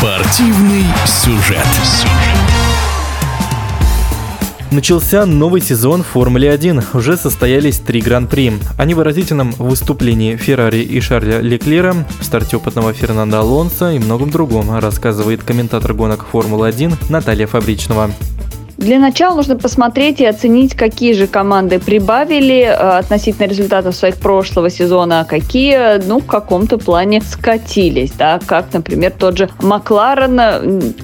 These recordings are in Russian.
Спортивный сюжет. Начался новый сезон Формулы-1. Уже состоялись три гран-при. О невыразительном выступлении Феррари и Шарля Леклера, старте опытного Фернандо Алонса и многом другом рассказывает комментатор гонок Формулы-1 Наталья Фабричного. Для начала нужно посмотреть и оценить, какие же команды прибавили э, относительно результатов своих прошлого сезона, а какие, ну, в каком-то плане скатились, да, как, например, тот же Макларен,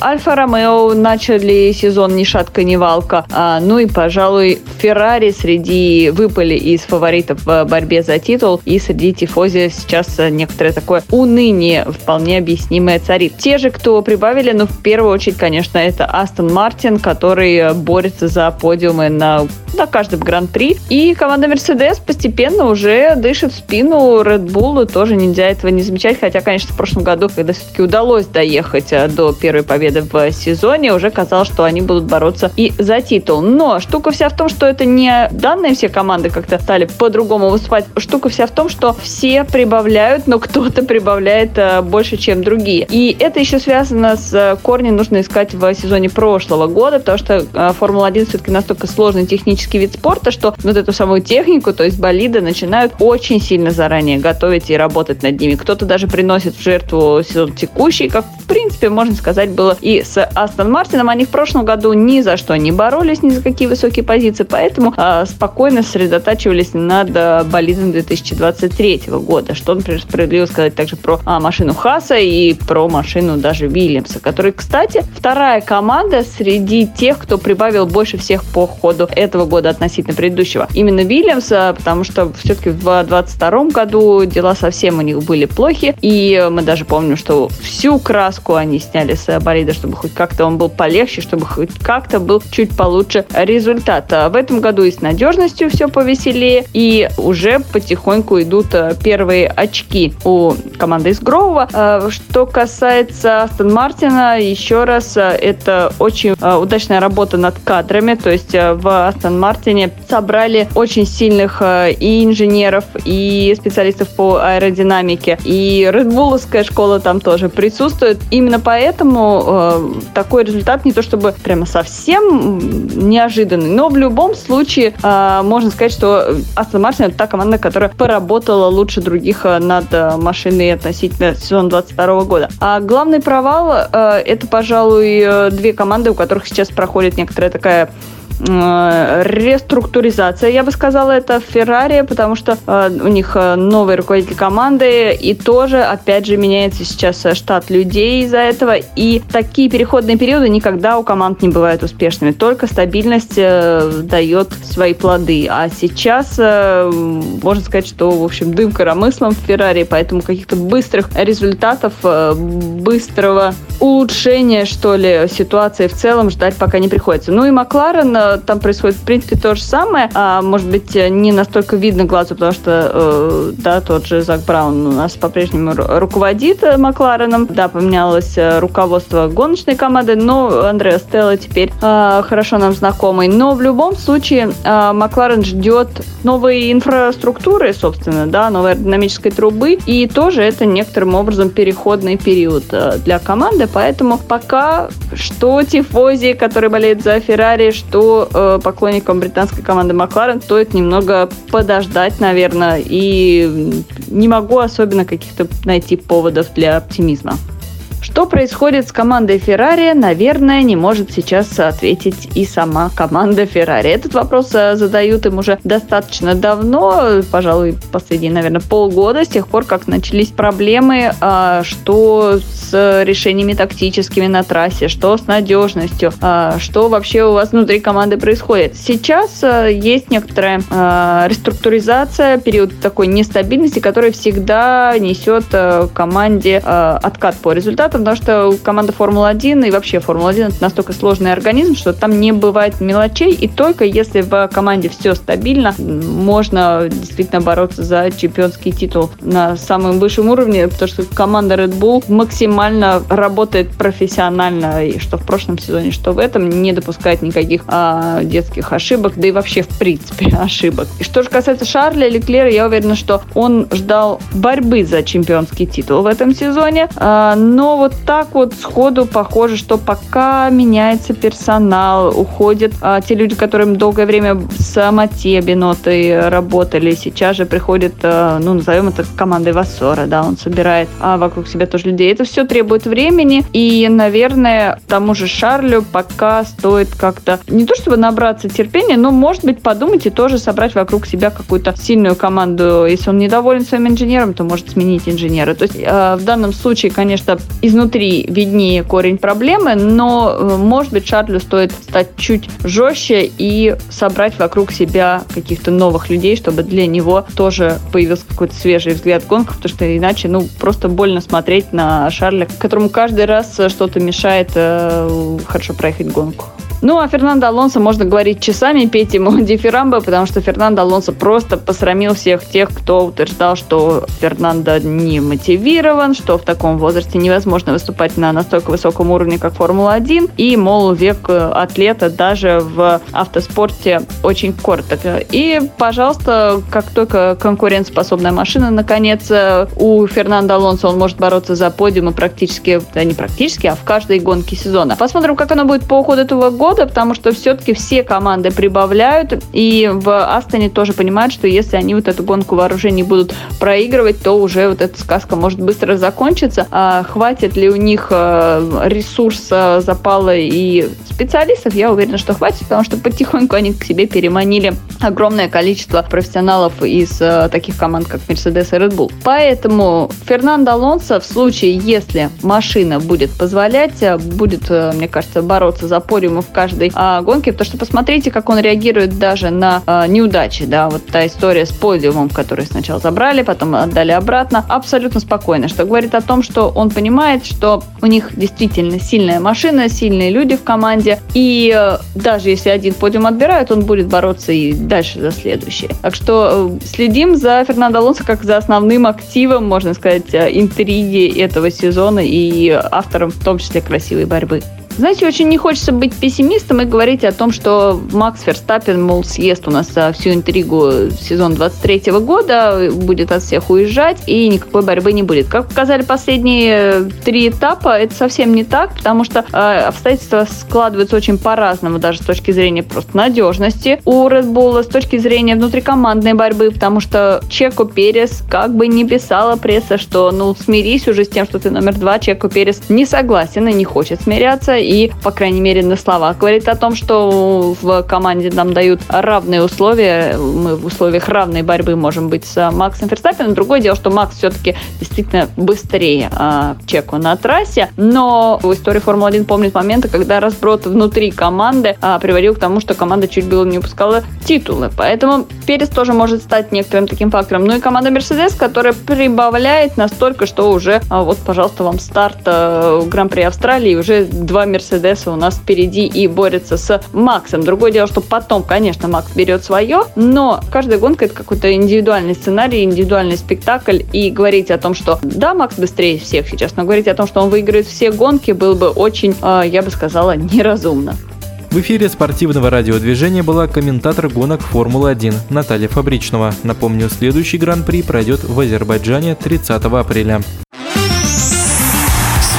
Альфа-Ромео начали сезон ни шатка, ни валка, а, ну и, пожалуй, Феррари среди выпали из фаворитов в борьбе за титул, и среди тифози сейчас некоторое такое уныние вполне объяснимое царит. Те же, кто прибавили, ну, в первую очередь, конечно, это Астон Мартин, который борется за подиумы на, на каждом гран-при. И команда Mercedes постепенно уже дышит в спину Red Bull, тоже нельзя этого не замечать, хотя, конечно, в прошлом году, когда все-таки удалось доехать э, до первой победы в сезоне, уже казалось, что они будут бороться и за титул. Но штука вся в том, что это не данные все команды как-то стали по-другому выступать. Штука вся в том, что все прибавляют, но кто-то прибавляет э, больше, чем другие. И это еще связано с э, корнем нужно искать в сезоне прошлого года, потому что Формула-1 все-таки настолько сложный технический вид спорта, что вот эту самую технику, то есть болиды, начинают очень сильно заранее готовить и работать над ними. Кто-то даже приносит в жертву сезон текущий, как в принципе, можно сказать, было и с Астон Мартином. Они в прошлом году ни за что не боролись, ни за какие высокие позиции, поэтому э, спокойно сосредотачивались над э, болидом 2023 года. Что, например, справедливо сказать также про а, машину Хаса и про машину даже Вильямса, который, кстати, вторая команда среди тех, кто прибавил больше всех по ходу этого года относительно предыдущего. Именно Вильямса, потому что все-таки в 2022 году дела совсем у них были плохи, и мы даже помним, что всю краску они сняли с болида, чтобы хоть как-то он был полегче, чтобы хоть как-то был чуть получше результат. А в этом году и с надежностью все повеселее, и уже потихоньку идут э, первые очки у команды из Гроува. А что касается Астон Мартина, еще раз, э, это очень э, удачная работа над кадрами, то есть в Астон Мартине собрали очень сильных и инженеров, и специалистов по аэродинамике, и Редбуловская школа там тоже присутствует. Именно поэтому такой результат не то чтобы прямо совсем неожиданный, но в любом случае можно сказать, что Астон Мартин это та команда, которая поработала лучше других над машиной относительно сезона 22 года. А главный провал э, это, пожалуй, две команды, у которых сейчас проходит некоторая такая Э, реструктуризация, я бы сказала, это Феррари, потому что э, у них э, новый руководитель команды, и тоже, опять же, меняется сейчас штат людей из-за этого, и такие переходные периоды никогда у команд не бывают успешными, только стабильность дает свои плоды, а сейчас можно сказать, что, в общем, дым коромыслом в Феррари, поэтому каких-то быстрых результатов, быстрого улучшения, что ли, ситуации в целом ждать пока не приходится. Ну и Макларен там происходит, в принципе, то же самое. А, может быть, не настолько видно глазу, потому что, э, да, тот же Зак Браун у нас по-прежнему руководит э, Маклареном. Да, поменялось э, руководство гоночной команды, но Андреа Стелла теперь э, хорошо нам знакомый. Но в любом случае э, Макларен ждет новой инфраструктуры, собственно, да, новой аэродинамической трубы, и тоже это некоторым образом переходный период э, для команды, поэтому пока что тифози, который болеет за Феррари, что э, поклонникам британской команды Макларен стоит немного подождать, наверное, и не могу особенно каких-то найти поводов для оптимизма. Что происходит с командой Феррари, наверное, не может сейчас ответить и сама команда Феррари. Этот вопрос э, задают им уже достаточно давно, пожалуй, последние, наверное, полгода, с тех пор, как начались проблемы, а, что с решениями тактическими на трассе, что с надежностью, а, что вообще у вас внутри команды происходит. Сейчас э, есть некоторая а, реструктуризация, период такой нестабильности, который всегда несет э, команде откат по результатам, потому что команда Формула-1 и вообще Формула-1 это настолько сложный организм, что там не бывает мелочей, и только если в команде все стабильно, можно действительно бороться за чемпионский титул на самом высшем уровне, потому что команда Red Bull максимально работает профессионально, и что в прошлом сезоне, что в этом, не допускает никаких а, детских ошибок, да и вообще в принципе ошибок. И что же касается Шарля Леклера, я уверена, что он ждал борьбы за чемпионский титул в этом сезоне, а, но вот так вот сходу похоже, что пока меняется персонал, уходят а, те люди, которым долгое время с Мате Бинотой работали, сейчас же приходит, а, ну, назовем это командой Вассора, да, он собирает а, вокруг себя тоже людей. Это все требует времени, и, наверное, тому же Шарлю пока стоит как-то не то чтобы набраться терпения, но, может быть, подумать и тоже собрать вокруг себя какую-то сильную команду. Если он недоволен своим инженером, то может сменить инженера. То есть э, в данном случае, конечно, изнутри виднее корень проблемы, но, э, может быть, Шарлю стоит стать чуть жестче и собрать вокруг себя каких-то новых людей, чтобы для него тоже появился какой-то свежий взгляд гонков, потому что иначе, ну, просто больно смотреть на Шарля, которому каждый раз что-то мешает э, хорошо проехать гонку. Ну, а Фернандо Алонсо можно говорить часами, петь ему дифирамбы, потому что Фернандо Алонсо просто посрамил всех тех, кто утверждал, что Фернандо не мотивирован, что в таком возрасте невозможно выступать на настолько высоком уровне, как Формула-1, и, мол, век атлета даже в автоспорте очень короток. И, пожалуйста, как только конкурентоспособная машина, наконец, у Фернандо Алонсо он может бороться за подиумы практически, да не практически, а в каждой гонке сезона. Посмотрим, как оно будет по уходу этого года года, потому что все-таки все команды прибавляют, и в Астоне тоже понимают, что если они вот эту гонку вооружений будут проигрывать, то уже вот эта сказка может быстро закончиться. А хватит ли у них э, ресурса, запала и специалистов? Я уверена, что хватит, потому что потихоньку они к себе переманили огромное количество профессионалов из э, таких команд, как Mercedes и Red Bull. Поэтому Фернандо Алонсо в случае, если машина будет позволять, э, будет, мне кажется, бороться за подиум в каждой а, гонке, потому что посмотрите, как он реагирует даже на а, неудачи, да, вот та история с подиумом, который сначала забрали, потом отдали обратно, абсолютно спокойно, что говорит о том, что он понимает, что у них действительно сильная машина, сильные люди в команде, и э, даже если один подиум отбирают, он будет бороться и дальше за следующее. Так что э, следим за Фернандо Алонсо как за основным активом, можно сказать, э, интриги этого сезона и автором в том числе красивой борьбы. Знаете, очень не хочется быть пессимистом и говорить о том, что Макс Ферстаппин, мол, съест у нас всю интригу сезон 23 года, будет от всех уезжать, и никакой борьбы не будет. Как показали последние три этапа, это совсем не так, потому что э, обстоятельства складываются очень по-разному, даже с точки зрения просто надежности у Red Bull, с точки зрения внутрикомандной борьбы, потому что Чеко Перес как бы не писала пресса, что ну смирись уже с тем, что ты номер два, Чеко Перес не согласен и не хочет смиряться, и, по крайней мере, на словах говорит о том, что в команде нам дают равные условия, мы в условиях равной борьбы можем быть с Максом Ферстаппином. Другое дело, что Макс все-таки действительно быстрее а, Чеку на трассе, но в истории Формулы-1 помнит моменты, когда разброд внутри команды а, приводил к тому, что команда чуть было не упускала титулы. Поэтому Перес тоже может стать некоторым таким фактором. Ну и команда Мерседес, которая прибавляет настолько, что уже а, вот, пожалуйста, вам старт Гран-при Австралии, уже два Мерседеса у нас впереди и борется с Максом. Другое дело, что потом, конечно, Макс берет свое, но каждая гонка это какой-то индивидуальный сценарий, индивидуальный спектакль, и говорить о том, что да, Макс быстрее всех сейчас, но говорить о том, что он выиграет все гонки, было бы очень, а, я бы сказала, неразумно. В эфире спортивного радиодвижения была комментатор гонок Формулы-1 Наталья Фабричного. Напомню, следующий гран-при пройдет в Азербайджане 30 апреля.